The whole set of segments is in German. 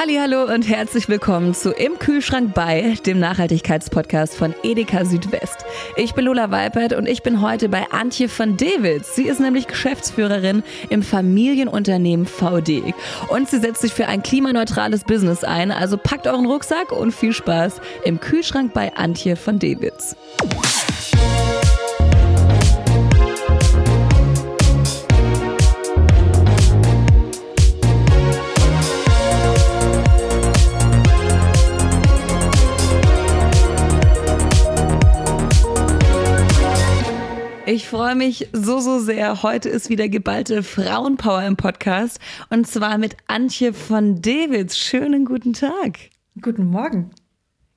Hallo und herzlich willkommen zu Im Kühlschrank bei, dem Nachhaltigkeitspodcast von Edeka Südwest. Ich bin Lola Weipert und ich bin heute bei Antje von Dewitz. Sie ist nämlich Geschäftsführerin im Familienunternehmen VD und sie setzt sich für ein klimaneutrales Business ein. Also packt euren Rucksack und viel Spaß im Kühlschrank bei Antje von Dewitz. Ich freue mich so, so sehr. Heute ist wieder geballte Frauenpower im Podcast und zwar mit Antje von Dewitz. Schönen guten Tag. Guten Morgen.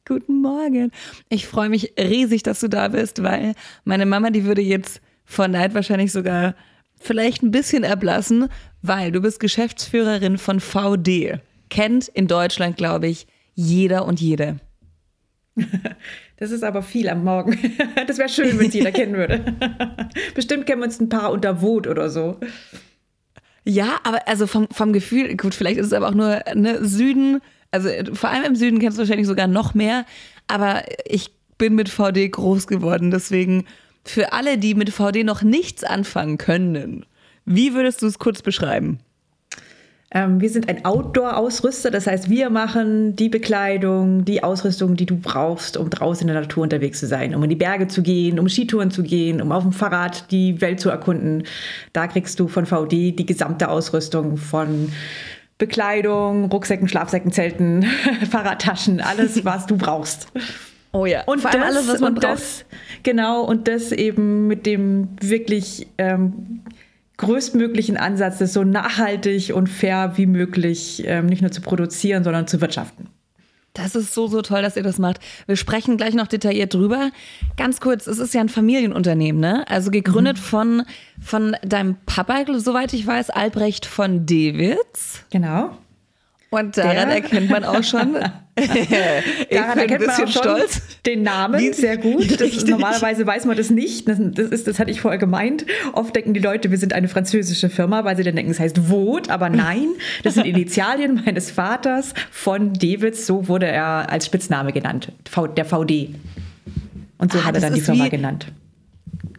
Guten Morgen. Ich freue mich riesig, dass du da bist, weil meine Mama, die würde jetzt vor Neid wahrscheinlich sogar vielleicht ein bisschen erblassen, weil du bist Geschäftsführerin von VD. Kennt in Deutschland, glaube ich, jeder und jede. Das ist aber viel am Morgen. Das wäre schön, wenn es jeder kennen würde. Bestimmt kennen wir uns ein paar unter Wut oder so. Ja, aber also vom, vom Gefühl, gut, vielleicht ist es aber auch nur ne, Süden, also vor allem im Süden kennst du wahrscheinlich sogar noch mehr, aber ich bin mit VD groß geworden, deswegen für alle, die mit VD noch nichts anfangen können, wie würdest du es kurz beschreiben? Ähm, wir sind ein Outdoor-Ausrüster, das heißt, wir machen die Bekleidung, die Ausrüstung, die du brauchst, um draußen in der Natur unterwegs zu sein, um in die Berge zu gehen, um Skitouren zu gehen, um auf dem Fahrrad die Welt zu erkunden. Da kriegst du von VD die gesamte Ausrüstung von Bekleidung, Rucksäcken, Schlafsäcken, Zelten, Fahrradtaschen, alles, was du brauchst. Oh ja, und das, alles, was man braucht. Das, genau, und das eben mit dem wirklich ähm, größtmöglichen Ansatz, das so nachhaltig und fair wie möglich ähm, nicht nur zu produzieren, sondern zu wirtschaften. Das ist so, so toll, dass ihr das macht. Wir sprechen gleich noch detailliert drüber. Ganz kurz, es ist ja ein Familienunternehmen, ne? Also gegründet mhm. von, von deinem Papa, soweit ich weiß, Albrecht von Dewitz. Genau. Und daran der, erkennt man auch schon, ich daran erkennt man auch schon stolz. den Namen Wie, sehr gut. Das, normalerweise weiß man das nicht. Das, das, ist, das hatte ich vorher gemeint. Oft denken die Leute, wir sind eine französische Firma, weil sie dann denken, es heißt Vot, aber nein, das sind Initialien meines Vaters von Dewitz. So wurde er als Spitzname genannt, der VD. Und so ah, hat er dann die Firma genannt.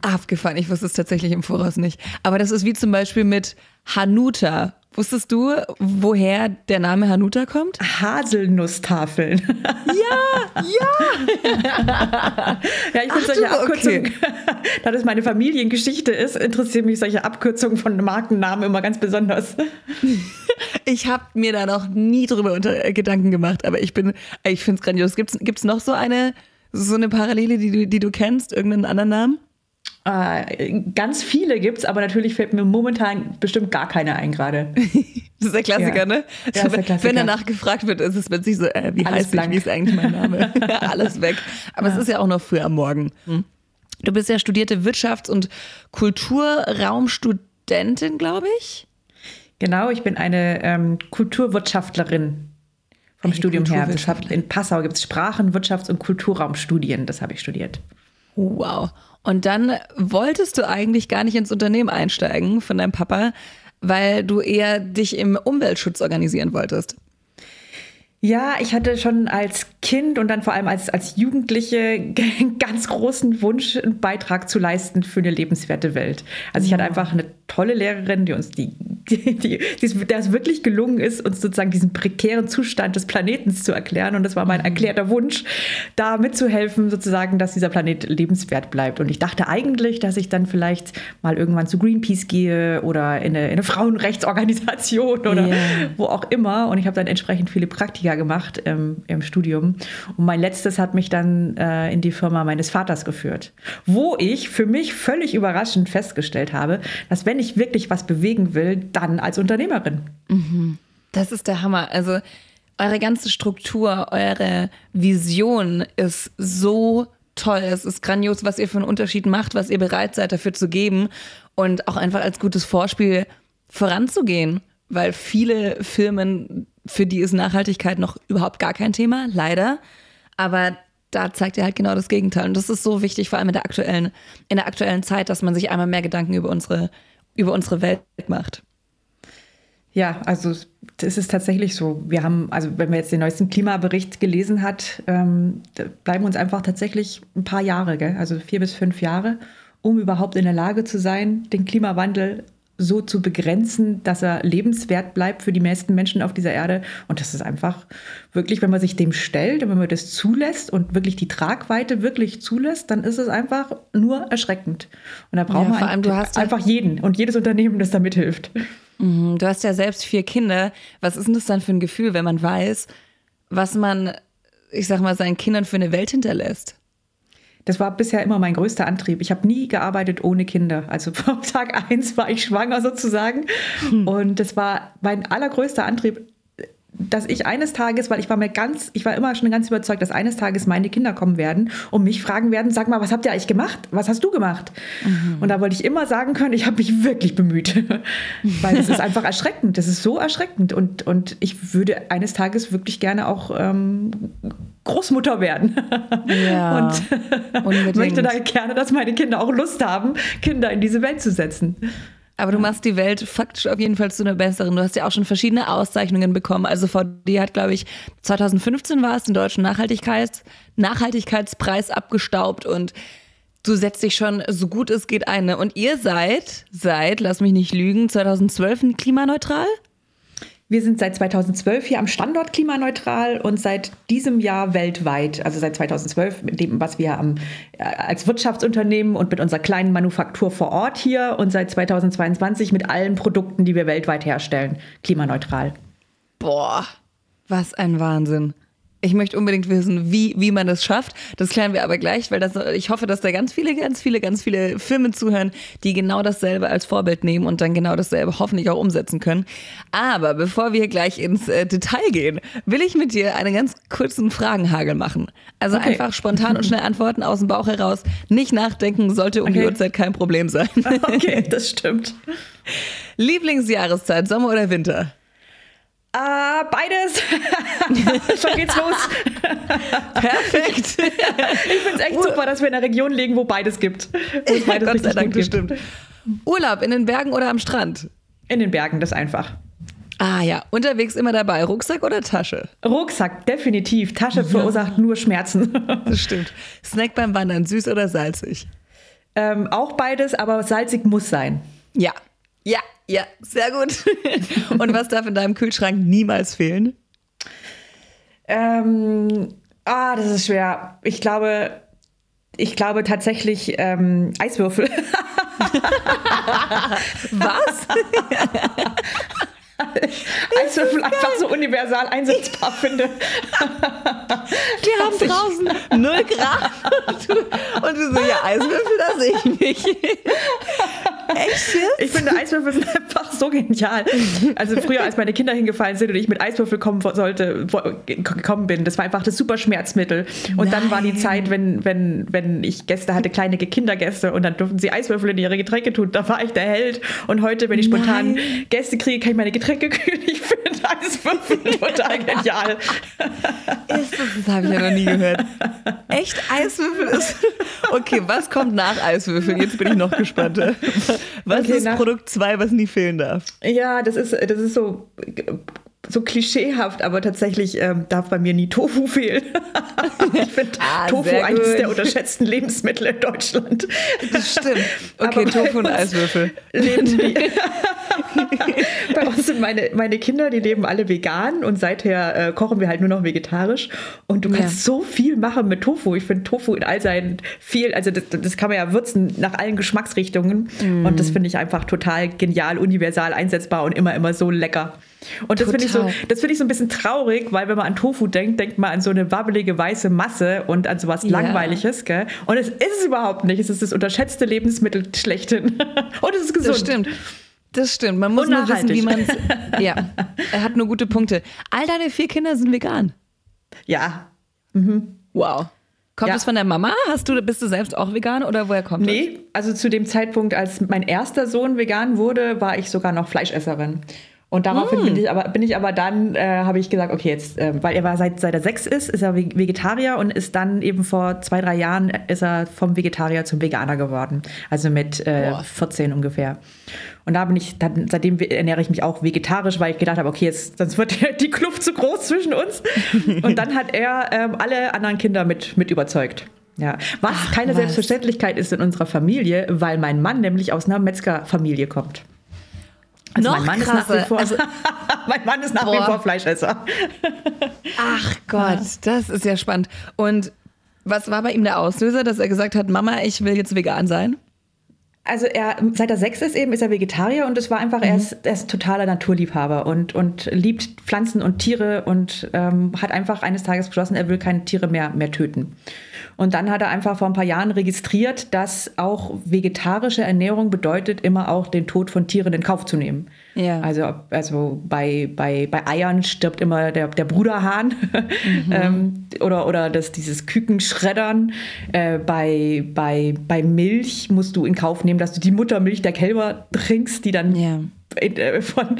Abgefahren, ich wusste es tatsächlich im Voraus nicht. Aber das ist wie zum Beispiel mit Hanuta Wusstest du, woher der Name Hanuta kommt? Haselnusstafeln. Ja, ja. ja, ich finde solche Abkürzungen, okay. da das meine Familiengeschichte ist, interessieren mich solche Abkürzungen von Markennamen immer ganz besonders. Ich habe mir da noch nie drüber unter äh, Gedanken gemacht, aber ich bin, ich finde es grandios. Gibt es noch so eine, so eine Parallele, die du, die du kennst, irgendeinen anderen Namen? Äh, ganz viele gibt es, aber natürlich fällt mir momentan bestimmt gar keine ein gerade. das ist der Klassiker, ja. ne? Ja, der Klassiker. Wenn danach gefragt wird, ist es plötzlich so, äh, wie Alles heißt blank. ich, wie ist eigentlich mein Name? Alles weg. Aber ja. es ist ja auch noch früh am Morgen. Hm. Du bist ja studierte Wirtschafts- und Kulturraumstudentin, glaube ich. Genau, ich bin eine ähm, Kulturwirtschaftlerin vom eine Studium her. In Passau gibt es Sprachen-, Wirtschafts- und Kulturraumstudien. Das habe ich studiert. Wow. Und dann wolltest du eigentlich gar nicht ins Unternehmen einsteigen von deinem Papa, weil du eher dich im Umweltschutz organisieren wolltest. Ja, ich hatte schon als Kind und dann vor allem als, als Jugendliche einen ganz großen Wunsch, einen Beitrag zu leisten für eine lebenswerte Welt. Also ich hatte einfach eine tolle Lehrerin, die uns die, die, die, die der es wirklich gelungen ist, uns sozusagen diesen prekären Zustand des Planeten zu erklären. Und das war mein mhm. erklärter Wunsch, da mitzuhelfen, sozusagen, dass dieser Planet lebenswert bleibt. Und ich dachte eigentlich, dass ich dann vielleicht mal irgendwann zu Greenpeace gehe oder in eine, in eine Frauenrechtsorganisation oder yeah. wo auch immer. Und ich habe dann entsprechend viele Praktika Praktika gemacht ähm, im Studium. Und mein letztes hat mich dann äh, in die Firma meines Vaters geführt, wo ich für mich völlig überraschend festgestellt habe, dass wenn ich wirklich was bewegen will, dann als Unternehmerin. Mhm. Das ist der Hammer. Also eure ganze Struktur, eure Vision ist so toll. Es ist grandios, was ihr für einen Unterschied macht, was ihr bereit seid dafür zu geben und auch einfach als gutes Vorspiel voranzugehen, weil viele Firmen für die ist Nachhaltigkeit noch überhaupt gar kein Thema, leider. Aber da zeigt er halt genau das Gegenteil. Und das ist so wichtig, vor allem in der aktuellen, in der aktuellen Zeit, dass man sich einmal mehr Gedanken über unsere, über unsere Welt macht. Ja, also das ist tatsächlich so. Wir haben, also wenn man jetzt den neuesten Klimabericht gelesen hat, ähm, bleiben uns einfach tatsächlich ein paar Jahre, gell? also vier bis fünf Jahre, um überhaupt in der Lage zu sein, den Klimawandel so zu begrenzen, dass er lebenswert bleibt für die meisten Menschen auf dieser Erde. Und das ist einfach wirklich, wenn man sich dem stellt und wenn man das zulässt und wirklich die Tragweite wirklich zulässt, dann ist es einfach nur erschreckend. Und da braucht ja, man ein, einfach jeden und jedes Unternehmen, das da mithilft. Mhm, du hast ja selbst vier Kinder. Was ist denn das dann für ein Gefühl, wenn man weiß, was man, ich sag mal, seinen Kindern für eine Welt hinterlässt? Das war bisher immer mein größter Antrieb. Ich habe nie gearbeitet ohne Kinder. Also vom Tag eins war ich schwanger sozusagen. Hm. Und das war mein allergrößter Antrieb, dass ich eines Tages, weil ich war mir ganz, ich war immer schon ganz überzeugt, dass eines Tages meine Kinder kommen werden und mich fragen werden, sag mal, was habt ihr eigentlich gemacht? Was hast du gemacht? Mhm. Und da wollte ich immer sagen können, ich habe mich wirklich bemüht. weil es ist einfach erschreckend. Das ist so erschreckend. Und, und ich würde eines Tages wirklich gerne auch ähm, Großmutter werden. Ja, und möchte da gerne, dass meine Kinder auch Lust haben, Kinder in diese Welt zu setzen. Aber du machst die Welt faktisch auf jeden Fall zu einer besseren. Du hast ja auch schon verschiedene Auszeichnungen bekommen. Also VD hat, glaube ich, 2015 war es den deutschen Nachhaltigkeits Nachhaltigkeitspreis abgestaubt und du setzt dich schon so gut es geht ein. Ne? Und ihr seid, seid, lass mich nicht lügen, 2012 klimaneutral? Wir sind seit 2012 hier am Standort klimaneutral und seit diesem Jahr weltweit, also seit 2012 mit dem, was wir am, äh, als Wirtschaftsunternehmen und mit unserer kleinen Manufaktur vor Ort hier und seit 2022 mit allen Produkten, die wir weltweit herstellen, klimaneutral. Boah, was ein Wahnsinn. Ich möchte unbedingt wissen, wie, wie man das schafft. Das klären wir aber gleich, weil das, ich hoffe, dass da ganz viele, ganz viele, ganz viele Firmen zuhören, die genau dasselbe als Vorbild nehmen und dann genau dasselbe hoffentlich auch umsetzen können. Aber bevor wir gleich ins äh, Detail gehen, will ich mit dir einen ganz kurzen Fragenhagel machen. Also okay. einfach spontan und schnell antworten aus dem Bauch heraus. Nicht nachdenken, sollte um okay. die Uhrzeit kein Problem sein. Okay, das stimmt. Lieblingsjahreszeit, Sommer oder Winter? Uh, beides. Schon geht's los. Perfekt. ich finde es echt Ur super, dass wir in einer Region liegen, wo beides gibt. Wo es beides Gott sei Dank bestimmt. Urlaub in den Bergen oder am Strand? In den Bergen, das einfach. Ah ja, unterwegs immer dabei. Rucksack oder Tasche? Rucksack, definitiv. Tasche ja. verursacht nur Schmerzen. das stimmt. Snack beim Wandern, süß oder salzig? Ähm, auch beides, aber salzig muss sein. Ja, ja, ja, sehr gut. Und was darf in deinem Kühlschrank niemals fehlen? Ähm, ah, das ist schwer. Ich glaube, ich glaube tatsächlich ähm, Eiswürfel. Was? Eiswürfel einfach so universal einsetzbar finde. Wir haben draußen 0 Grad. Und du so, ja, Eiswürfel, da sehe ich mich. Echt jetzt? Ich finde, Eiswürfel sind einfach so genial. Also früher, als meine Kinder hingefallen sind und ich mit Eiswürfel kommen sollte, gekommen bin, das war einfach das super Schmerzmittel. Und Nein. dann war die Zeit, wenn, wenn, wenn ich Gäste hatte, kleine Kindergäste, und dann durften sie Eiswürfel in ihre Getränke tun. Da war ich der Held. Und heute, wenn ich spontan Nein. Gäste kriege, kann ich meine Getränke kühlen. Ich finde Eiswürfel total genial. Ist das, das habe ich ja noch nie gehört. Echt Eiswürfel ist. Okay, was kommt nach Eiswürfel? Jetzt bin ich noch gespannter. Was okay, ist Produkt 2, was nie fehlen darf? Ja, das ist, das ist so so klischeehaft, aber tatsächlich ähm, darf bei mir nie Tofu fehlen. ich finde ah, Tofu eines der unterschätzten Lebensmittel in Deutschland. Das stimmt. Okay, Tofu und Eiswürfel. Leben die. bei uns sind meine, meine Kinder, die leben alle vegan und seither äh, kochen wir halt nur noch vegetarisch. Und du kannst ja. so viel machen mit Tofu. Ich finde Tofu in all seinen viel, also das, das, kann man ja würzen nach allen Geschmacksrichtungen. Mm. Und das finde ich einfach total genial, universal einsetzbar und immer, immer so lecker. Und das finde ich, so, find ich so ein bisschen traurig, weil wenn man an Tofu denkt, denkt man an so eine wabbelige weiße Masse und an sowas yeah. Langweiliges. Gell? Und es ist es überhaupt nicht. Es ist das unterschätzte Lebensmittel schlechthin. und es ist gesund. Das stimmt. Das stimmt. Man muss nur wissen, wie man es. Ja, er hat nur gute Punkte. All deine vier Kinder sind vegan. Ja. Mhm. Wow. Kommt ja. das von der Mama? Hast du, bist du selbst auch vegan oder woher kommt nee, das? Nee, also zu dem Zeitpunkt, als mein erster Sohn vegan wurde, war ich sogar noch Fleischesserin. Und daraufhin mm. bin, ich aber, bin ich aber dann, äh, habe ich gesagt, okay, jetzt, äh, weil er war seit, seit er sechs ist, ist er Vegetarier und ist dann eben vor zwei, drei Jahren ist er vom Vegetarier zum Veganer geworden. Also mit äh, 14 ungefähr. Und da bin ich, dann, seitdem ernähre ich mich auch vegetarisch, weil ich gedacht habe, okay, jetzt, sonst wird die Kluft zu groß zwischen uns. Und dann hat er ähm, alle anderen Kinder mit, mit überzeugt. Ja, was Ach, keine was. Selbstverständlichkeit ist in unserer Familie, weil mein Mann nämlich aus einer Metzgerfamilie kommt. Also Noch mein Mann krasse. ist nach wie vor, also, mein Mann ist nach wie vor Fleischesser. Ach Gott, das ist ja spannend. Und was war bei ihm der Auslöser, dass er gesagt hat, Mama, ich will jetzt vegan sein? Also er, seit er sechs ist eben, ist er Vegetarier und es war einfach, mhm. er, ist, er ist totaler Naturliebhaber und, und liebt Pflanzen und Tiere und ähm, hat einfach eines Tages beschlossen, er will keine Tiere mehr, mehr töten. Und dann hat er einfach vor ein paar Jahren registriert, dass auch vegetarische Ernährung bedeutet, immer auch den Tod von Tieren in Kauf zu nehmen. Ja. Also, also bei, bei, bei Eiern stirbt immer der, der Bruderhahn mhm. ähm, oder, oder das, dieses Kükenschreddern. Äh, bei, bei, bei Milch musst du in Kauf nehmen, dass du die Muttermilch der Kälber trinkst, die dann ja. Äh, von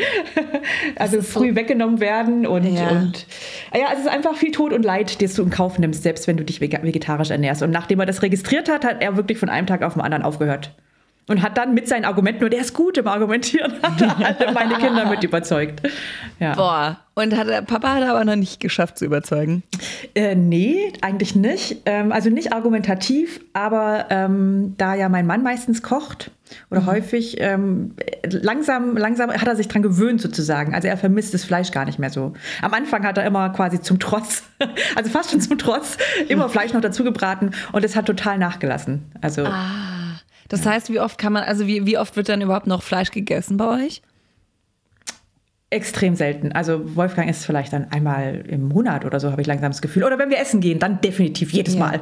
also früh so weggenommen werden und, ja. und ja, es ist einfach viel Tod und Leid, das du in Kauf nimmst, selbst wenn du dich vegetarisch ernährst. Und nachdem er das registriert hat, hat er wirklich von einem Tag auf den anderen aufgehört. Und hat dann mit seinen Argumenten, und er ist gut im Argumentieren, hat alle meine Kinder mit überzeugt. Ja. Boah, und hat der Papa hat er aber noch nicht geschafft zu überzeugen? Äh, nee, eigentlich nicht. Ähm, also nicht argumentativ, aber ähm, da ja mein Mann meistens kocht oder mhm. häufig, ähm, langsam, langsam hat er sich dran gewöhnt sozusagen. Also er vermisst das Fleisch gar nicht mehr so. Am Anfang hat er immer quasi zum Trotz, also fast schon zum Trotz, immer Fleisch noch dazu gebraten und es hat total nachgelassen. Also. Ah. Das heißt, wie oft kann man, also wie, wie oft wird dann überhaupt noch Fleisch gegessen bei euch? Extrem selten. Also Wolfgang ist vielleicht dann einmal im Monat oder so, habe ich langsam das Gefühl. Oder wenn wir essen gehen, dann definitiv jedes ja. Mal.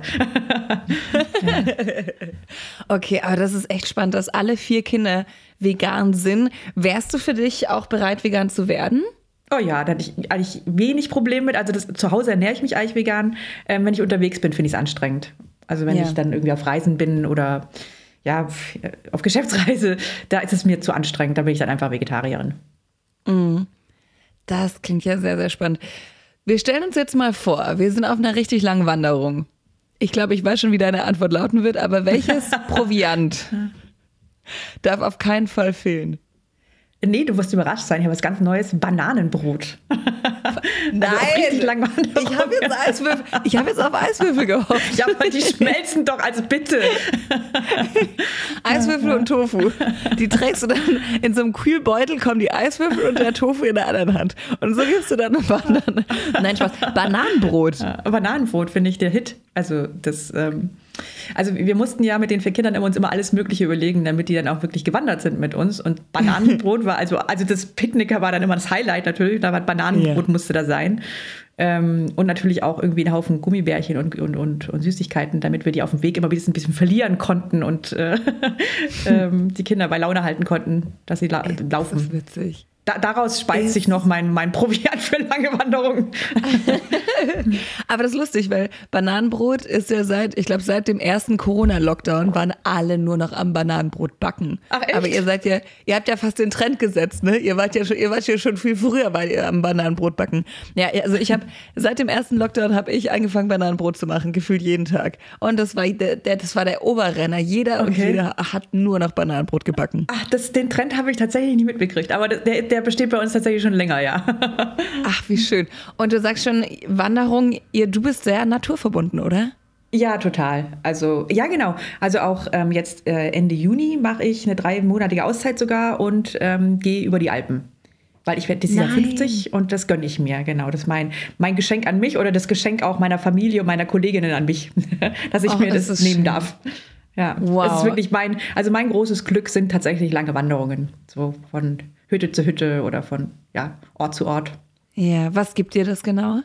okay, aber das ist echt spannend, dass alle vier Kinder vegan sind. Wärst du für dich auch bereit, vegan zu werden? Oh ja, da hatte ich eigentlich wenig Probleme mit. Also das, zu Hause ernähre ich mich eigentlich vegan. Ähm, wenn ich unterwegs bin, finde ich es anstrengend. Also wenn ja. ich dann irgendwie auf Reisen bin oder ja, auf Geschäftsreise, da ist es mir zu anstrengend, da bin ich dann einfach Vegetarierin. Mm. Das klingt ja sehr, sehr spannend. Wir stellen uns jetzt mal vor, wir sind auf einer richtig langen Wanderung. Ich glaube, ich weiß schon, wie deine Antwort lauten wird, aber welches Proviant darf auf keinen Fall fehlen? Nee, du wirst überrascht sein. Ich habe was ganz Neues: Bananenbrot. Nein, also ich habe jetzt, Eiswürfel, ich hab jetzt auf Eiswürfel gehofft. Ja, aber die schmelzen doch als bitte. Eiswürfel und Tofu. Die trägst du dann in so einem Kühlbeutel, kommen die Eiswürfel und der Tofu in der anderen Hand. Und so gibst du dann eine Banane. Nein, Spaß. Bananenbrot. Ja, Bananenbrot finde ich der Hit. Also das. Ähm also wir mussten ja mit den vier Kindern immer uns immer alles Mögliche überlegen, damit die dann auch wirklich gewandert sind mit uns. Und Bananenbrot war, also, also das Picknicker war dann immer das Highlight natürlich, da war Bananenbrot yeah. musste da sein. Ähm, und natürlich auch irgendwie einen Haufen Gummibärchen und, und, und, und, Süßigkeiten, damit wir die auf dem Weg immer ein bisschen, ein bisschen verlieren konnten und äh, ähm, die Kinder bei Laune halten konnten, dass sie la laufen. Das ist witzig. Da, daraus speist sich noch mein, mein Proviant für lange Wanderungen. Aber das ist lustig, weil Bananenbrot ist ja seit, ich glaube, seit dem ersten Corona-Lockdown waren alle nur noch am Bananenbrot backen. Ach, echt? Aber ihr seid ja, ihr habt ja fast den Trend gesetzt, ne? Ihr wart ja schon, ihr wart ja schon viel früher bei ihr am Bananenbrot backen. Ja, also ich habe seit dem ersten Lockdown habe ich angefangen, Bananenbrot zu machen, gefühlt jeden Tag. Und das war der, der das war der Oberrenner. Jeder okay. und jeder hat nur noch Bananenbrot gebacken. Ach, das, den Trend habe ich tatsächlich nicht mitbekriegt. Aber der, der besteht bei uns tatsächlich schon länger, ja. Ach, wie schön. Und du sagst schon, Wanderung, ihr, du bist sehr naturverbunden, oder? Ja, total. Also, ja, genau. Also auch ähm, jetzt äh, Ende Juni mache ich eine dreimonatige Auszeit sogar und ähm, gehe über die Alpen. Weil ich werde dieses Jahr 50 und das gönne ich mir, genau. Das ist mein, mein Geschenk an mich oder das Geschenk auch meiner Familie und meiner Kolleginnen an mich, dass ich oh, mir das, das nehmen schön. darf. Ja, wow. Das ist wirklich mein, also mein großes Glück sind tatsächlich lange Wanderungen. So von Hütte zu Hütte oder von ja, Ort zu Ort. Ja, was gibt dir das genau?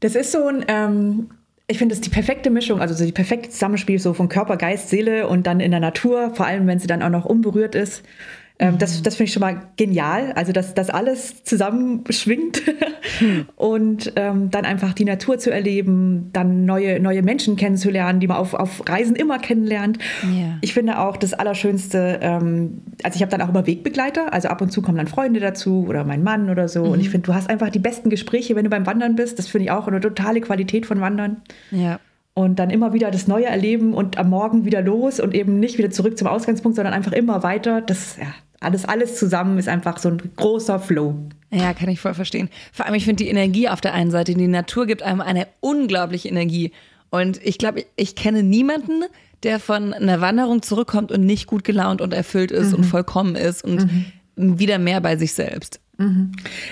Das ist so ein, ähm, ich finde, das ist die perfekte Mischung, also so die perfekte Zusammenspiel so von Körper, Geist, Seele und dann in der Natur, vor allem wenn sie dann auch noch unberührt ist. Ähm, das, mhm. das finde ich schon mal genial, also dass das alles zusammenschwingt. Hm. Und ähm, dann einfach die Natur zu erleben, dann neue, neue Menschen kennenzulernen, die man auf, auf Reisen immer kennenlernt. Ja. Ich finde auch das Allerschönste, ähm, also ich habe dann auch immer Wegbegleiter, also ab und zu kommen dann Freunde dazu oder mein Mann oder so. Mhm. Und ich finde, du hast einfach die besten Gespräche, wenn du beim Wandern bist. Das finde ich auch eine totale Qualität von Wandern. Ja und dann immer wieder das Neue erleben und am Morgen wieder los und eben nicht wieder zurück zum Ausgangspunkt, sondern einfach immer weiter. Das, ja, alles, alles zusammen ist einfach so ein großer Flow. Ja, kann ich voll verstehen. Vor allem, ich finde die Energie auf der einen Seite, die Natur gibt einem eine unglaubliche Energie. Und ich glaube, ich kenne niemanden, der von einer Wanderung zurückkommt und nicht gut gelaunt und erfüllt ist mhm. und vollkommen ist und mhm. wieder mehr bei sich selbst.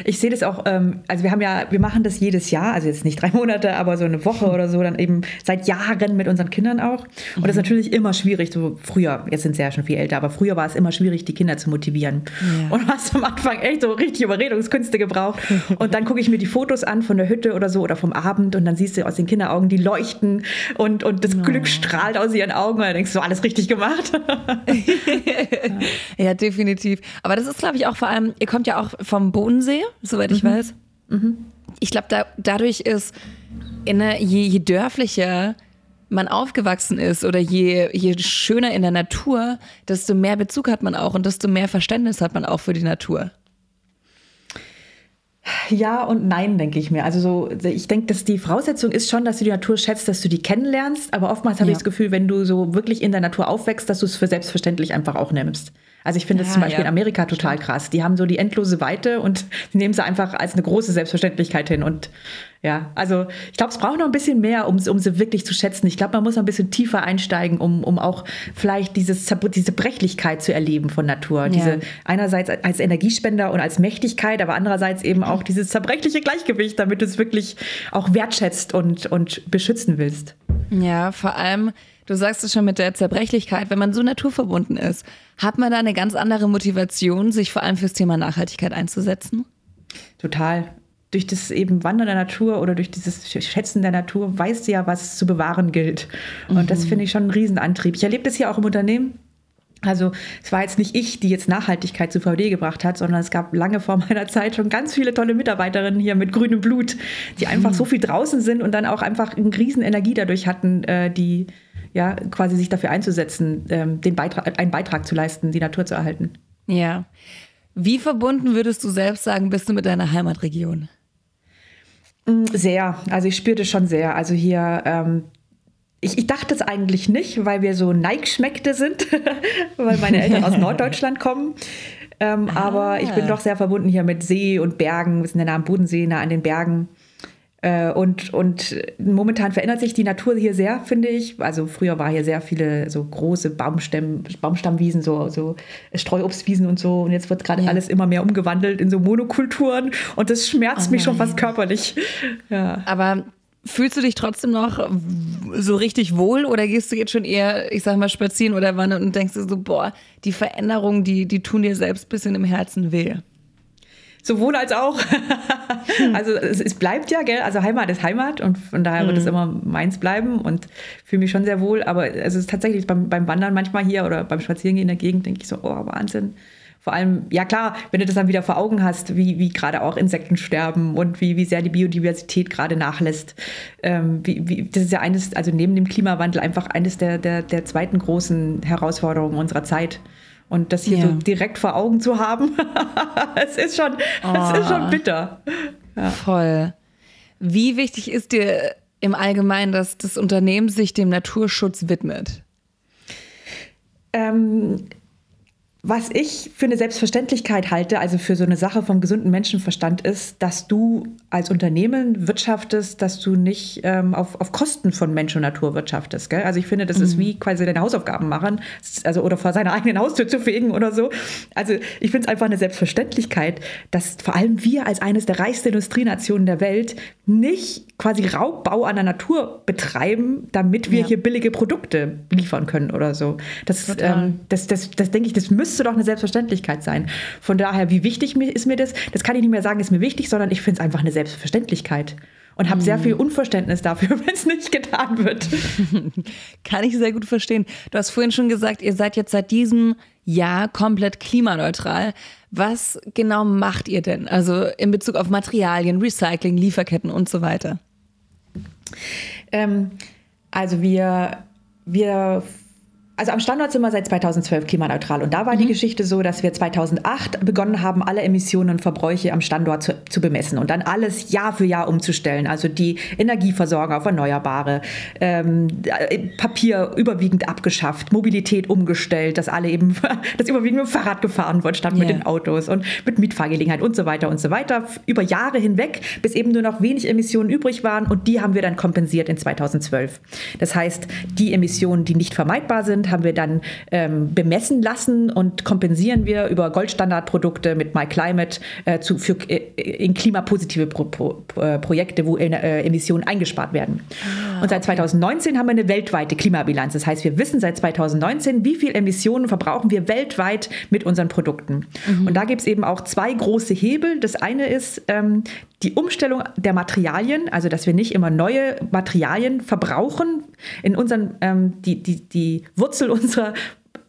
Ich sehe das auch, ähm, also wir haben ja, wir machen das jedes Jahr, also jetzt nicht drei Monate, aber so eine Woche oder so, dann eben seit Jahren mit unseren Kindern auch. Und das ist mhm. natürlich immer schwierig, so früher, jetzt sind sie ja schon viel älter, aber früher war es immer schwierig, die Kinder zu motivieren. Ja. Und hast am Anfang echt so richtig Überredungskünste gebraucht. Und dann gucke ich mir die Fotos an von der Hütte oder so oder vom Abend und dann siehst du aus den Kinderaugen, die leuchten und, und das oh. Glück strahlt aus ihren Augen und dann denkst du, alles richtig gemacht. ja, definitiv. Aber das ist, glaube ich, auch vor allem, ihr kommt ja auch vom vom Bodensee, soweit ich mhm. weiß. Mhm. Ich glaube, da, dadurch ist, in der, je, je dörflicher man aufgewachsen ist oder je, je schöner in der Natur, desto mehr Bezug hat man auch und desto mehr Verständnis hat man auch für die Natur. Ja und nein, denke ich mir. Also so, ich denke, dass die Voraussetzung ist schon, dass du die Natur schätzt, dass du die kennenlernst. Aber oftmals habe ja. ich das Gefühl, wenn du so wirklich in der Natur aufwächst, dass du es für selbstverständlich einfach auch nimmst. Also ich finde es ja, zum Beispiel ja. in Amerika total Stimmt. krass. Die haben so die endlose Weite und nehmen sie einfach als eine große Selbstverständlichkeit hin. Und ja, also ich glaube, es braucht noch ein bisschen mehr, um, um sie wirklich zu schätzen. Ich glaube, man muss noch ein bisschen tiefer einsteigen, um, um auch vielleicht dieses, diese Brechlichkeit zu erleben von Natur. Ja. Diese einerseits als Energiespender und als Mächtigkeit, aber andererseits eben auch dieses zerbrechliche Gleichgewicht, damit du es wirklich auch wertschätzt und, und beschützen willst. Ja, vor allem Du sagst es schon mit der Zerbrechlichkeit, wenn man so naturverbunden ist, hat man da eine ganz andere Motivation, sich vor allem fürs Thema Nachhaltigkeit einzusetzen? Total. Durch das eben Wandern der Natur oder durch dieses Schätzen der Natur weißt du ja, was zu bewahren gilt. Und mhm. das finde ich schon ein Riesenantrieb. Ich erlebe das hier auch im Unternehmen. Also es war jetzt nicht ich, die jetzt Nachhaltigkeit zu VD gebracht hat, sondern es gab lange vor meiner Zeit schon ganz viele tolle Mitarbeiterinnen hier mit grünem Blut, die einfach so viel draußen sind und dann auch einfach eine riesen Energie dadurch hatten, äh, die ja quasi sich dafür einzusetzen, ähm, den Beitrag, einen Beitrag zu leisten, die Natur zu erhalten. Ja. Wie verbunden würdest du selbst sagen, bist du mit deiner Heimatregion? Mm, sehr, also ich spürte schon sehr. Also hier ähm, ich, ich, dachte es eigentlich nicht, weil wir so Neigschmeckte sind, weil meine Eltern aus Norddeutschland kommen. Ähm, ah. Aber ich bin doch sehr verbunden hier mit See und Bergen. Wir sind ja nah am Bodensee, nah an den Bergen. Äh, und, und momentan verändert sich die Natur hier sehr, finde ich. Also früher war hier sehr viele so große Baumstämm, Baumstammwiesen, so, so Streuobstwiesen und so. Und jetzt wird gerade ja. alles immer mehr umgewandelt in so Monokulturen. Und das schmerzt oh mich schon fast körperlich. Ja. Aber Fühlst du dich trotzdem noch so richtig wohl oder gehst du jetzt schon eher, ich sag mal, spazieren oder wandern und denkst du so, boah, die Veränderungen, die, die tun dir selbst ein bisschen im Herzen weh? Sowohl als auch. also es, es, bleibt ja, gell? Also Heimat ist Heimat und von daher wird es mhm. immer meins bleiben und fühle mich schon sehr wohl. Aber es ist tatsächlich beim, beim Wandern manchmal hier oder beim Spazierengehen in der Gegend, denke ich so, oh, Wahnsinn vor allem, ja klar, wenn du das dann wieder vor Augen hast, wie, wie gerade auch Insekten sterben und wie, wie sehr die Biodiversität gerade nachlässt. Ähm, wie, wie, das ist ja eines, also neben dem Klimawandel einfach eines der, der, der zweiten großen Herausforderungen unserer Zeit. Und das hier ja. so direkt vor Augen zu haben, es ist schon, oh. es ist schon bitter. Ja. Voll. Wie wichtig ist dir im Allgemeinen, dass das Unternehmen sich dem Naturschutz widmet? Ähm, was ich für eine Selbstverständlichkeit halte, also für so eine Sache vom gesunden Menschenverstand, ist, dass du als Unternehmen wirtschaftest, dass du nicht ähm, auf, auf Kosten von Mensch und Natur wirtschaftest. Gell? Also ich finde, das mhm. ist wie quasi deine Hausaufgaben machen, also oder vor seiner eigenen Haustür zu fegen oder so. Also ich finde es einfach eine Selbstverständlichkeit, dass vor allem wir als eines der reichsten Industrienationen der Welt nicht quasi Raubbau an der Natur betreiben, damit wir ja. hier billige Produkte liefern können oder so. Das, ähm, das, das, das denke ich, das müssen müsste doch eine Selbstverständlichkeit sein. Von daher, wie wichtig ist mir das? Das kann ich nicht mehr sagen, ist mir wichtig, sondern ich finde es einfach eine Selbstverständlichkeit und habe sehr mhm. viel Unverständnis dafür, wenn es nicht getan wird. Kann ich sehr gut verstehen. Du hast vorhin schon gesagt, ihr seid jetzt seit diesem ja, komplett klimaneutral. Was genau macht ihr denn? Also in Bezug auf Materialien, Recycling, Lieferketten und so weiter? Ähm, also wir, wir also am Standort sind wir seit 2012 klimaneutral und da war mhm. die Geschichte so, dass wir 2008 begonnen haben, alle Emissionen und Verbräuche am Standort zu, zu, bemessen und dann alles Jahr für Jahr umzustellen. Also die Energieversorgung auf Erneuerbare, ähm, Papier überwiegend abgeschafft, Mobilität umgestellt, dass alle eben, dass überwiegend mit dem Fahrrad gefahren wird statt yeah. mit den Autos und mit Mietfahrgelegenheit und so weiter und so weiter über Jahre hinweg, bis eben nur noch wenig Emissionen übrig waren und die haben wir dann kompensiert in 2012. Das heißt, die Emissionen, die nicht vermeidbar sind, haben wir dann ähm, bemessen lassen und kompensieren wir über Goldstandardprodukte mit MyClimate äh, zu, für, äh, in klimapositive Pro, Pro, äh, Projekte, wo äh, Emissionen eingespart werden. Ah, und seit 2019 haben wir eine weltweite Klimabilanz. Das heißt, wir wissen seit 2019, wie viel Emissionen verbrauchen wir weltweit mit unseren Produkten. Mhm. Und da gibt es eben auch zwei große Hebel. Das eine ist ähm, die Umstellung der Materialien, also dass wir nicht immer neue Materialien verbrauchen. In unseren, ähm, die, die, die Wurzel unserer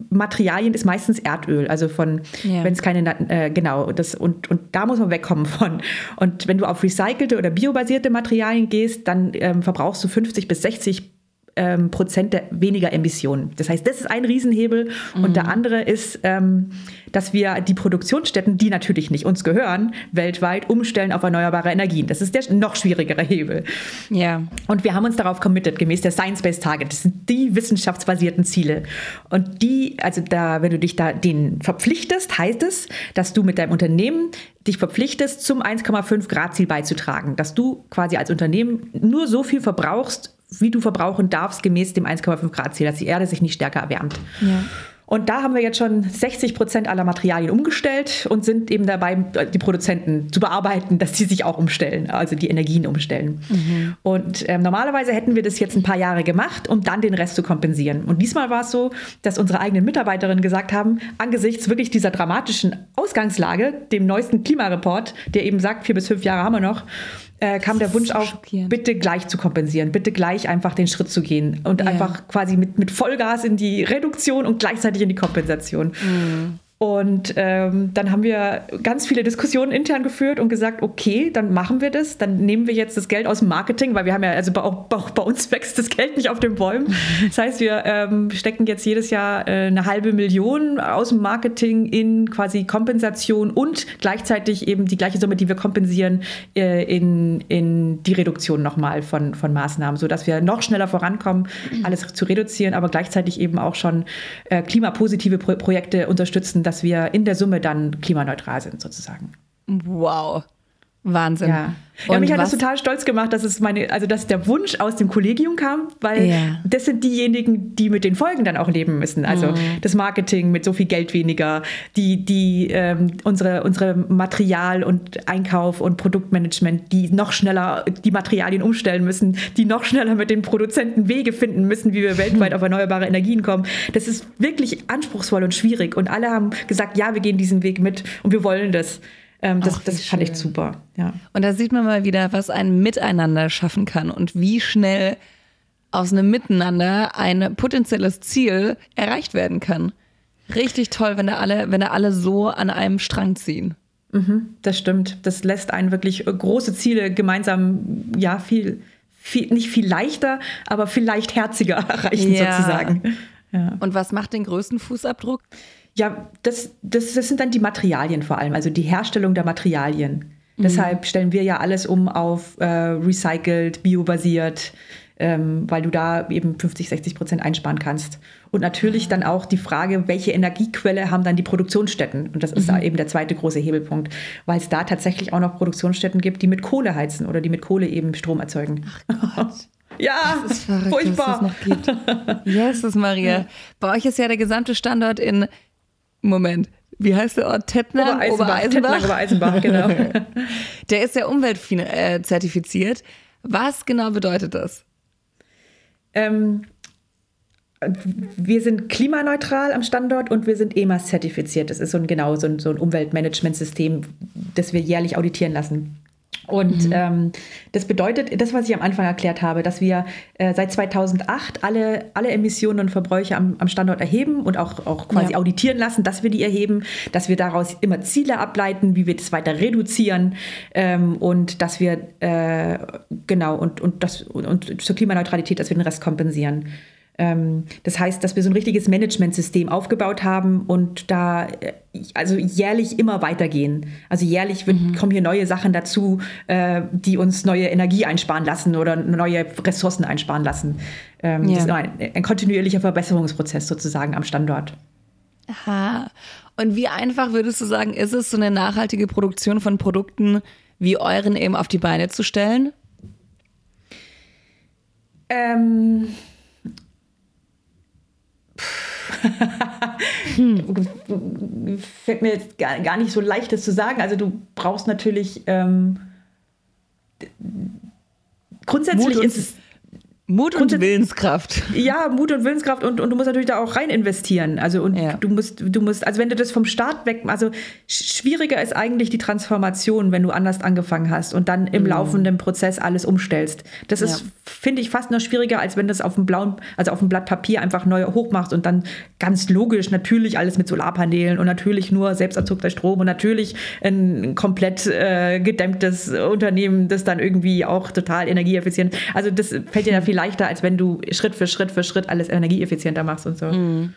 Materialien ist meistens Erdöl, also von, ja. wenn es keine, äh, genau, das, und, und da muss man wegkommen von. Und wenn du auf recycelte oder biobasierte Materialien gehst, dann ähm, verbrauchst du 50 bis 60 ähm, Prozent weniger Emissionen. Das heißt, das ist ein Riesenhebel. Mhm. Und der andere ist, ähm, dass wir die Produktionsstätten, die natürlich nicht uns gehören, weltweit umstellen auf erneuerbare Energien. Das ist der noch schwierigere Hebel. Ja. Und wir haben uns darauf committed, gemäß der Science-Based Target. Das sind die wissenschaftsbasierten Ziele. Und die, also da, wenn du dich da denen verpflichtest, heißt es, dass du mit deinem Unternehmen dich verpflichtest, zum 1,5 Grad Ziel beizutragen. Dass du quasi als Unternehmen nur so viel verbrauchst, wie du verbrauchen darfst, gemäß dem 1,5 Grad Ziel, dass die Erde sich nicht stärker erwärmt. Ja. Und da haben wir jetzt schon 60 Prozent aller Materialien umgestellt und sind eben dabei, die Produzenten zu bearbeiten, dass sie sich auch umstellen, also die Energien umstellen. Mhm. Und ähm, normalerweise hätten wir das jetzt ein paar Jahre gemacht, um dann den Rest zu kompensieren. Und diesmal war es so, dass unsere eigenen Mitarbeiterinnen gesagt haben, angesichts wirklich dieser dramatischen Ausgangslage, dem neuesten Klimareport, der eben sagt, vier bis fünf Jahre haben wir noch, äh, kam der Wunsch auf, bitte gleich zu kompensieren, bitte gleich einfach den Schritt zu gehen und ja. einfach quasi mit, mit Vollgas in die Reduktion und gleichzeitig in die Kompensation. Mhm. Und ähm, dann haben wir ganz viele Diskussionen intern geführt und gesagt, okay, dann machen wir das, dann nehmen wir jetzt das Geld aus dem Marketing, weil wir haben ja, also bei, auch, bei uns wächst das Geld nicht auf den Bäumen. Das heißt, wir ähm, stecken jetzt jedes Jahr äh, eine halbe Million aus dem Marketing in quasi Kompensation und gleichzeitig eben die gleiche Summe, die wir kompensieren, äh, in, in die Reduktion nochmal von, von Maßnahmen, sodass wir noch schneller vorankommen, alles zu reduzieren, aber gleichzeitig eben auch schon äh, klimapositive Pro Projekte unterstützen dass wir in der Summe dann klimaneutral sind, sozusagen. Wow. Wahnsinn. Ja. Ja, mich hat das total stolz gemacht, dass es meine, also dass der Wunsch aus dem Kollegium kam, weil ja. das sind diejenigen, die mit den Folgen dann auch leben müssen. Also mhm. das Marketing mit so viel Geld weniger, die, die ähm, unsere, unsere Material- und Einkauf und Produktmanagement, die noch schneller die Materialien umstellen müssen, die noch schneller mit den Produzenten Wege finden müssen, wie wir weltweit auf erneuerbare Energien kommen. Das ist wirklich anspruchsvoll und schwierig. Und alle haben gesagt, ja, wir gehen diesen Weg mit und wir wollen das. Ähm, das, Ach, das fand ich super. Ja. Und da sieht man mal wieder, was ein Miteinander schaffen kann und wie schnell aus einem Miteinander ein potenzielles Ziel erreicht werden kann. Richtig toll, wenn da alle, wenn da alle so an einem Strang ziehen. Mhm, das stimmt. Das lässt einen wirklich große Ziele gemeinsam, ja, viel, viel nicht viel leichter, aber vielleicht herziger erreichen ja. sozusagen. Ja. Und was macht den größten Fußabdruck? Ja, das, das, das sind dann die Materialien vor allem, also die Herstellung der Materialien. Mhm. Deshalb stellen wir ja alles um auf äh, recycelt, biobasiert, ähm, weil du da eben 50, 60 Prozent einsparen kannst. Und natürlich dann auch die Frage, welche Energiequelle haben dann die Produktionsstätten? Und das ist mhm. eben der zweite große Hebelpunkt, weil es da tatsächlich auch noch Produktionsstätten gibt, die mit Kohle heizen oder die mit Kohle eben Strom erzeugen. Ach Gott. Ja, das ist verrückt, furchtbar. Dass es noch gibt. Jesus Maria. Bei euch ist ja der gesamte Standort in Moment. Wie heißt der Ort? Tettnang? Obereisenbach. Tettnang, Obereisenbach, genau. der ist ja umweltzertifiziert. Was genau bedeutet das? Ähm, wir sind klimaneutral am Standort und wir sind EMAS zertifiziert. Das ist so ein genau so ein, so ein Umweltmanagementsystem, das wir jährlich auditieren lassen. Und mhm. ähm, das bedeutet, das, was ich am Anfang erklärt habe, dass wir äh, seit 2008 alle, alle Emissionen und Verbräuche am, am Standort erheben und auch, auch quasi ja. auditieren lassen, dass wir die erheben, dass wir daraus immer Ziele ableiten, wie wir das weiter reduzieren ähm, und dass wir, äh, genau, und, und, das, und, und zur Klimaneutralität, dass wir den Rest kompensieren. Ähm, das heißt, dass wir so ein richtiges Managementsystem aufgebaut haben und da äh, also jährlich immer weitergehen. Also jährlich wird, mhm. kommen hier neue Sachen dazu, äh, die uns neue Energie einsparen lassen oder neue Ressourcen einsparen lassen. Ähm, ja. Das ist ein, ein kontinuierlicher Verbesserungsprozess sozusagen am Standort. Aha. Und wie einfach würdest du sagen, ist es, so eine nachhaltige Produktion von Produkten wie euren eben auf die Beine zu stellen? Ähm, hm. Fällt mir jetzt gar, gar nicht so leicht, das zu sagen. Also du brauchst natürlich ähm, grundsätzlich ist es Mut und Willenskraft. Ja, Mut und Willenskraft und, und du musst natürlich da auch rein investieren. Also und ja. du musst, du musst, also wenn du das vom Start weg, also schwieriger ist eigentlich die Transformation, wenn du anders angefangen hast und dann im mhm. laufenden Prozess alles umstellst. Das ist, ja. finde ich, fast noch schwieriger, als wenn du das auf dem blauen, also auf dem Blatt Papier einfach neu hochmachst und dann ganz logisch natürlich alles mit Solarpanelen und natürlich nur selbsterzeugter Strom und natürlich ein komplett äh, gedämmtes Unternehmen, das dann irgendwie auch total energieeffizient. Also das fällt dir da viel leichter, als wenn du Schritt für Schritt für Schritt alles energieeffizienter machst und so. Mhm.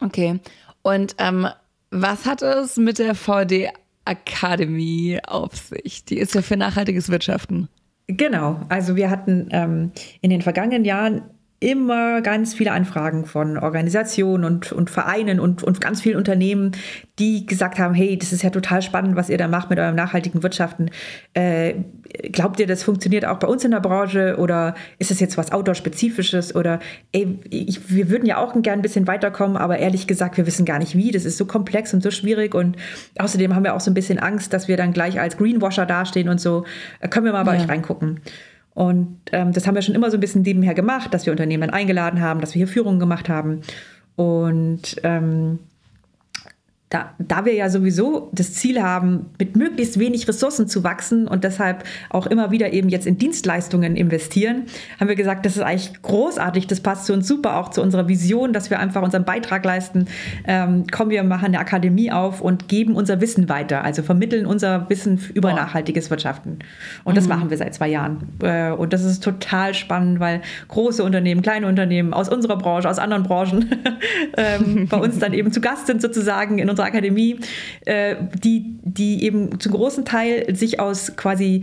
Okay. Und ähm, was hat es mit der VD Academy auf sich? Die ist ja für nachhaltiges Wirtschaften. Genau. Also wir hatten ähm, in den vergangenen Jahren immer ganz viele Anfragen von Organisationen und, und Vereinen und, und ganz vielen Unternehmen, die gesagt haben, hey, das ist ja total spannend, was ihr da macht mit eurem nachhaltigen Wirtschaften. Äh, glaubt ihr, das funktioniert auch bei uns in der Branche oder ist es jetzt was Outdoor-spezifisches oder ey, ich, wir würden ja auch gern ein bisschen weiterkommen, aber ehrlich gesagt, wir wissen gar nicht wie. Das ist so komplex und so schwierig und außerdem haben wir auch so ein bisschen Angst, dass wir dann gleich als Greenwasher dastehen und so. Äh, können wir mal bei ja. euch reingucken? Und ähm, das haben wir schon immer so ein bisschen nebenher gemacht, dass wir Unternehmen eingeladen haben, dass wir hier Führungen gemacht haben. Und ähm, da, da wir ja sowieso das Ziel haben, mit möglichst wenig Ressourcen zu wachsen und deshalb auch immer wieder eben jetzt in Dienstleistungen investieren, haben wir gesagt, das ist eigentlich großartig, das passt zu uns super, auch zu unserer Vision, dass wir einfach unseren Beitrag leisten. Ähm, kommen wir machen eine Akademie auf und geben unser Wissen weiter, also vermitteln unser Wissen über oh. nachhaltiges Wirtschaften. Und mhm. das machen wir seit zwei Jahren. Äh, und das ist total spannend, weil große Unternehmen, kleine Unternehmen aus unserer Branche, aus anderen Branchen ähm, bei uns dann eben zu Gast sind sozusagen in unserer unserer Akademie, äh, die, die eben zum großen Teil sich aus quasi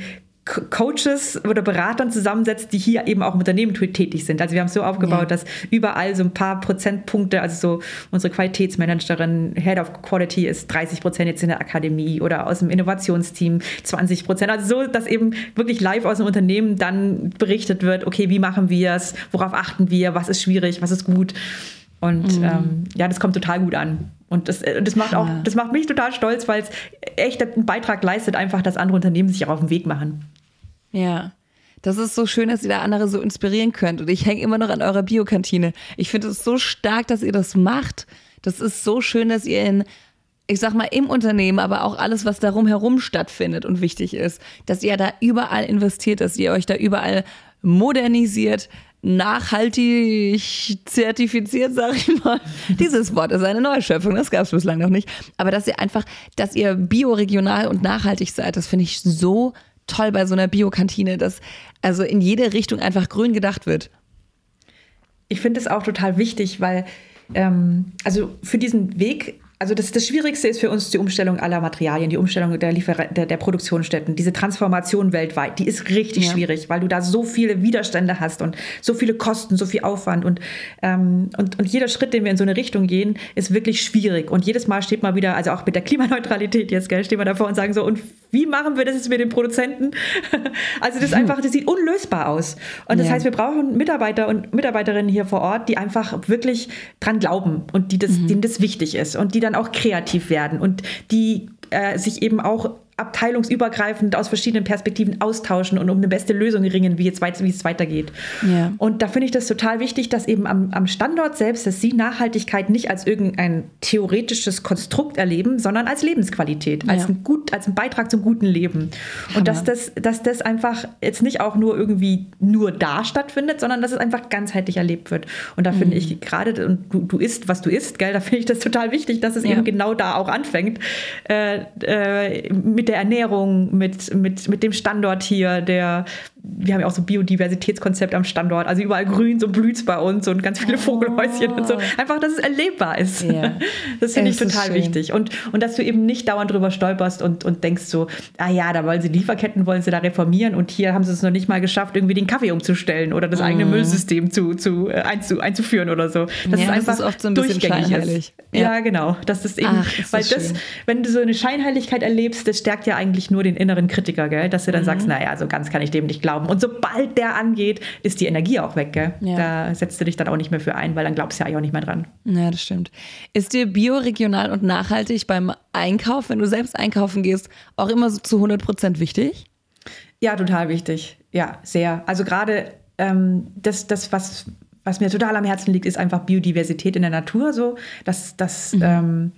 Coaches oder Beratern zusammensetzt, die hier eben auch im Unternehmen tätig sind. Also wir haben es so aufgebaut, ja. dass überall so ein paar Prozentpunkte, also so unsere Qualitätsmanagerin, Head of Quality ist 30 Prozent jetzt in der Akademie oder aus dem Innovationsteam 20 Prozent. Also so, dass eben wirklich live aus dem Unternehmen dann berichtet wird, okay, wie machen wir es, worauf achten wir, was ist schwierig, was ist gut. Und mhm. ähm, ja, das kommt total gut an. Und das, äh, das macht auch, das macht mich total stolz, weil es echt einen Beitrag leistet, einfach, dass andere Unternehmen sich auch auf den Weg machen. Ja. Das ist so schön, dass ihr da andere so inspirieren könnt. Und ich hänge immer noch an eurer Biokantine. Ich finde es so stark, dass ihr das macht. Das ist so schön, dass ihr in, ich sag mal, im Unternehmen, aber auch alles, was darum herum stattfindet und wichtig ist, dass ihr da überall investiert, dass ihr euch da überall modernisiert, nachhaltig zertifiziert, sag ich mal. Dieses Wort ist eine Neuschöpfung, das gab es bislang noch nicht. Aber dass ihr einfach, dass ihr bioregional und nachhaltig seid, das finde ich so toll bei so einer Biokantine, dass also in jede Richtung einfach grün gedacht wird. Ich finde es auch total wichtig, weil ähm, also für diesen Weg also das, das Schwierigste ist für uns die Umstellung aller Materialien, die Umstellung der, Liefer der, der Produktionsstätten, diese Transformation weltweit, die ist richtig ja. schwierig, weil du da so viele Widerstände hast und so viele Kosten, so viel Aufwand und, ähm, und, und jeder Schritt, den wir in so eine Richtung gehen, ist wirklich schwierig. Und jedes Mal steht man wieder, also auch mit der Klimaneutralität jetzt, gell, stehen wir davor und sagen so, und wie machen wir das jetzt mit den Produzenten? also das ist einfach, das sieht unlösbar aus. Und das ja. heißt, wir brauchen Mitarbeiter und Mitarbeiterinnen hier vor Ort, die einfach wirklich dran glauben und die das, mhm. denen das wichtig ist und die dann dann auch kreativ werden und die äh, sich eben auch abteilungsübergreifend aus verschiedenen Perspektiven austauschen und um eine beste Lösung ringen, wie, jetzt weit, wie es weitergeht. Ja. Und da finde ich das total wichtig, dass eben am, am Standort selbst, dass Sie Nachhaltigkeit nicht als irgendein theoretisches Konstrukt erleben, sondern als Lebensqualität, als, Ja. ein, gut, als ein Beitrag zum guten Leben. Und dass das, dass das einfach jetzt nicht auch nur irgendwie nur da stattfindet, sondern dass es einfach ganzheitlich erlebt wird. Und da finde ich gerade, und du, du isst, was du isst, gell, da finde ich das total wichtig, dass es Ja. eben genau da auch anfängt. Äh, äh, mit der Ernährung, mit, mit, mit dem Standort hier, der, wir haben ja auch so Biodiversitätskonzept am Standort, also überall grün, so blüht bei uns und ganz viele Vogelhäuschen und so. Einfach, dass es erlebbar ist. Ja. Das finde ich Es ist total schön. wichtig. Und, und dass du eben nicht dauernd drüber stolperst und, und denkst so, ah ja, da wollen sie Lieferketten, wollen sie da reformieren und hier haben sie es noch nicht mal geschafft, irgendwie den Kaffee umzustellen oder das eigene Müllsystem zu, zu, äh, einzu, einzuführen oder so. Mhm. Ja, es das einfach ist oft so ein bisschen durchgängig scheinheilig. Ist. Ja. Ja. genau. Das ist eben, Ach, ist weil das das, wenn du so eine Scheinheiligkeit erlebst, das stärkt ja eigentlich nur den inneren Kritiker, gell? dass du Mhm. dann sagst, naja, so ganz kann ich dem nicht glauben. Und sobald der angeht, ist die Energie auch weg. Gell? Ja. Da setzt du dich dann auch nicht mehr für ein, weil dann glaubst du ja auch nicht mehr dran. Ja, das stimmt. Ist dir bio, regional und nachhaltig beim Einkauf, wenn du selbst einkaufen gehst, auch immer so zu 100 Prozent wichtig? Ja, total wichtig. Ja, sehr. Also gerade ähm, das, das was, was mir total am Herzen liegt, ist einfach Biodiversität in der Natur. So, das, das, ähm,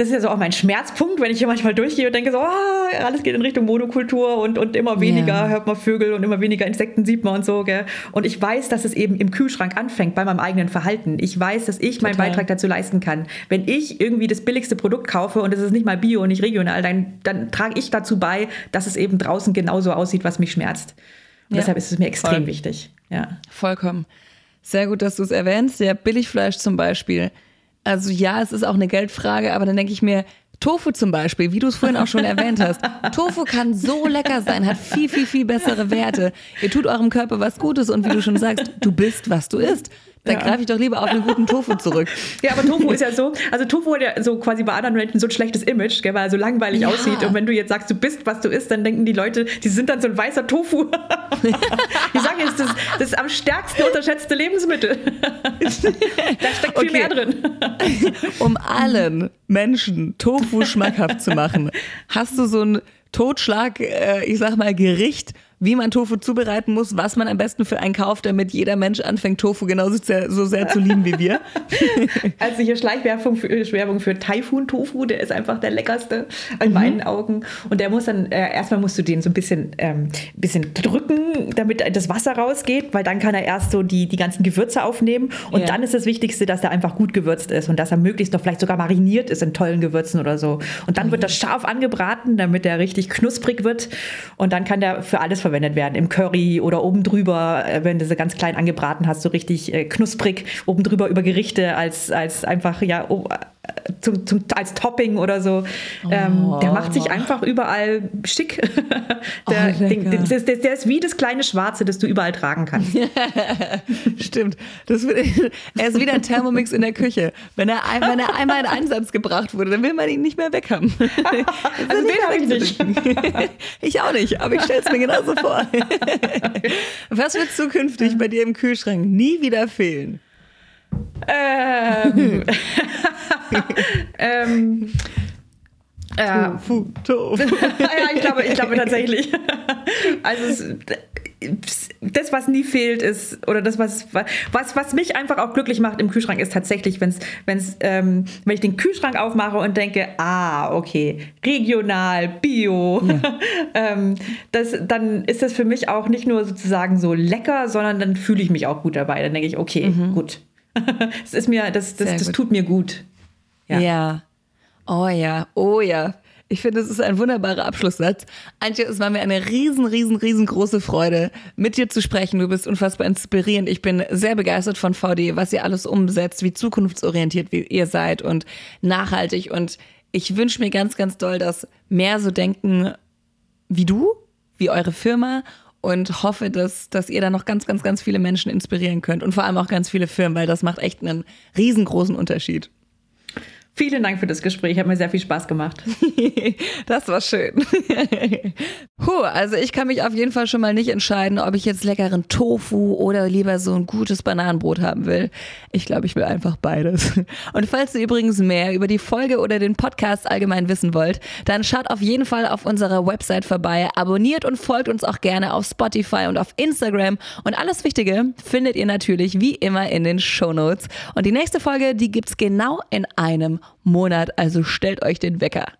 das ist ja so auch mein Schmerzpunkt, wenn ich hier manchmal durchgehe und denke so, ah, alles geht in Richtung Monokultur und, und immer weniger Ja. hört man Vögel und immer weniger Insekten sieht man und so. Gell? Und ich weiß, dass es eben im Kühlschrank anfängt bei meinem eigenen Verhalten. Ich weiß, dass ich meinen Total. Beitrag dazu leisten kann. Wenn ich irgendwie das billigste Produkt kaufe und es ist nicht mal bio und nicht regional, dann, dann trage ich dazu bei, dass es eben draußen genauso aussieht, was mich schmerzt. Und Ja, deshalb ist es mir extrem voll. wichtig. Ja. Vollkommen. Sehr gut, dass du es erwähnst. Ja, Billigfleisch zum Beispiel. Also ja, es ist auch eine Geldfrage, aber dann denke ich mir, Tofu zum Beispiel, wie du es vorhin auch schon erwähnt hast. Tofu kann so lecker sein, hat viel, viel, viel bessere Werte. Ihr tut eurem Körper was Gutes und wie du schon sagst, du bist, was du isst. Dann Ja. greife ich doch lieber auf einen guten Tofu zurück. Ja, aber Tofu ist ja so, also Tofu hat ja so quasi bei anderen Menschen so ein schlechtes Image, gell, weil er so langweilig Ja. aussieht. Und wenn du jetzt sagst, du bist, was du isst, dann denken die Leute, die sind dann so ein weißer Tofu. ich sage jetzt, das, das ist am stärksten unterschätzte Lebensmittel. da steckt viel Okay. mehr drin. Um allen Menschen Tofu schmackhaft zu machen, hast du so ein Totschlag, äh, ich sag mal, Gericht, wie man Tofu zubereiten muss, was man am besten für einen kauft, damit jeder Mensch anfängt, Tofu genauso sehr, so sehr zu lieben wie wir. Also hier Schleichwerbung für, Werbung für Taifun Tofu, der ist einfach der leckerste in meinen Augen. Und der muss dann, äh, erstmal musst du den so ein bisschen, ähm, bisschen drücken, damit das Wasser rausgeht, weil dann kann er erst so die, die ganzen Gewürze aufnehmen. Und Ja. dann ist das Wichtigste, dass er einfach gut gewürzt ist und dass er möglichst noch vielleicht sogar mariniert ist in tollen Gewürzen oder so. Und dann wird das scharf angebraten, damit er richtig knusprig wird. Und dann kann der für alles verwendet werden. Im Curry oder oben drüber, äh, wenn du sie ganz klein angebraten hast, so richtig äh, knusprig oben drüber über Gerichte als, als einfach, ja, zum, zum, als Topping oder so. Ähm, der macht sich einfach überall schick. der, Oh, den, lecker. der, der, der ist wie das kleine Schwarze, das du überall tragen kannst. Stimmt. Das, er ist wieder ein Thermomix in der Küche. Wenn er, ein, wenn er einmal in Einsatz gebracht wurde, dann will man ihn nicht mehr weghaben. Also den habe ich nicht. Ich auch nicht, aber ich stelle es mir genauso vor. Was wird zukünftig bei dir im Kühlschrank nie wieder fehlen? Ähm, ähm, äh, Tofu, Tofu. ja, ich glaube, ich glaube tatsächlich. Also es, das, was nie fehlt, ist, oder das, was, was, was mich einfach auch glücklich macht im Kühlschrank, ist tatsächlich, wenn's, wenn's, ähm, wenn ich den Kühlschrank aufmache und denke, ah, okay, regional, bio, ähm, das, dann ist das für mich auch nicht nur sozusagen so lecker, sondern dann fühle ich mich auch gut dabei. Dann denke ich, okay, gut. Es ist mir, das, das, das tut mir gut. Ja. Oh ja, oh ja. Ich finde, es ist ein wunderbarer Abschlusssatz. Antje, es war mir eine riesen, riesen, riesengroße Freude, mit dir zu sprechen. Du bist unfassbar inspirierend. Ich bin sehr begeistert von VD, was ihr alles umsetzt, wie zukunftsorientiert wie ihr seid und nachhaltig. Und ich wünsche mir ganz, ganz doll, dass mehr so denken wie du, wie eure Firma und hoffe, dass, dass ihr da noch ganz, ganz, ganz viele Menschen inspirieren könnt und vor allem auch ganz viele Firmen, weil das macht echt einen riesengroßen Unterschied. Vielen Dank für das Gespräch. Hat mir sehr viel Spaß gemacht. das war schön. Puh, also ich kann mich auf jeden Fall schon mal nicht entscheiden, ob ich jetzt leckeren Tofu oder lieber so ein gutes Bananenbrot haben will. Ich glaube, ich will einfach beides. Und falls ihr übrigens mehr über die Folge oder den Podcast allgemein wissen wollt, dann schaut auf jeden Fall auf unserer Website vorbei, abonniert und folgt uns auch gerne auf Spotify und auf Instagram. Und alles Wichtige findet ihr natürlich wie immer in den Show Notes. Und die nächste Folge, die gibt's genau in einem Monat. Also stellt euch den Wecker.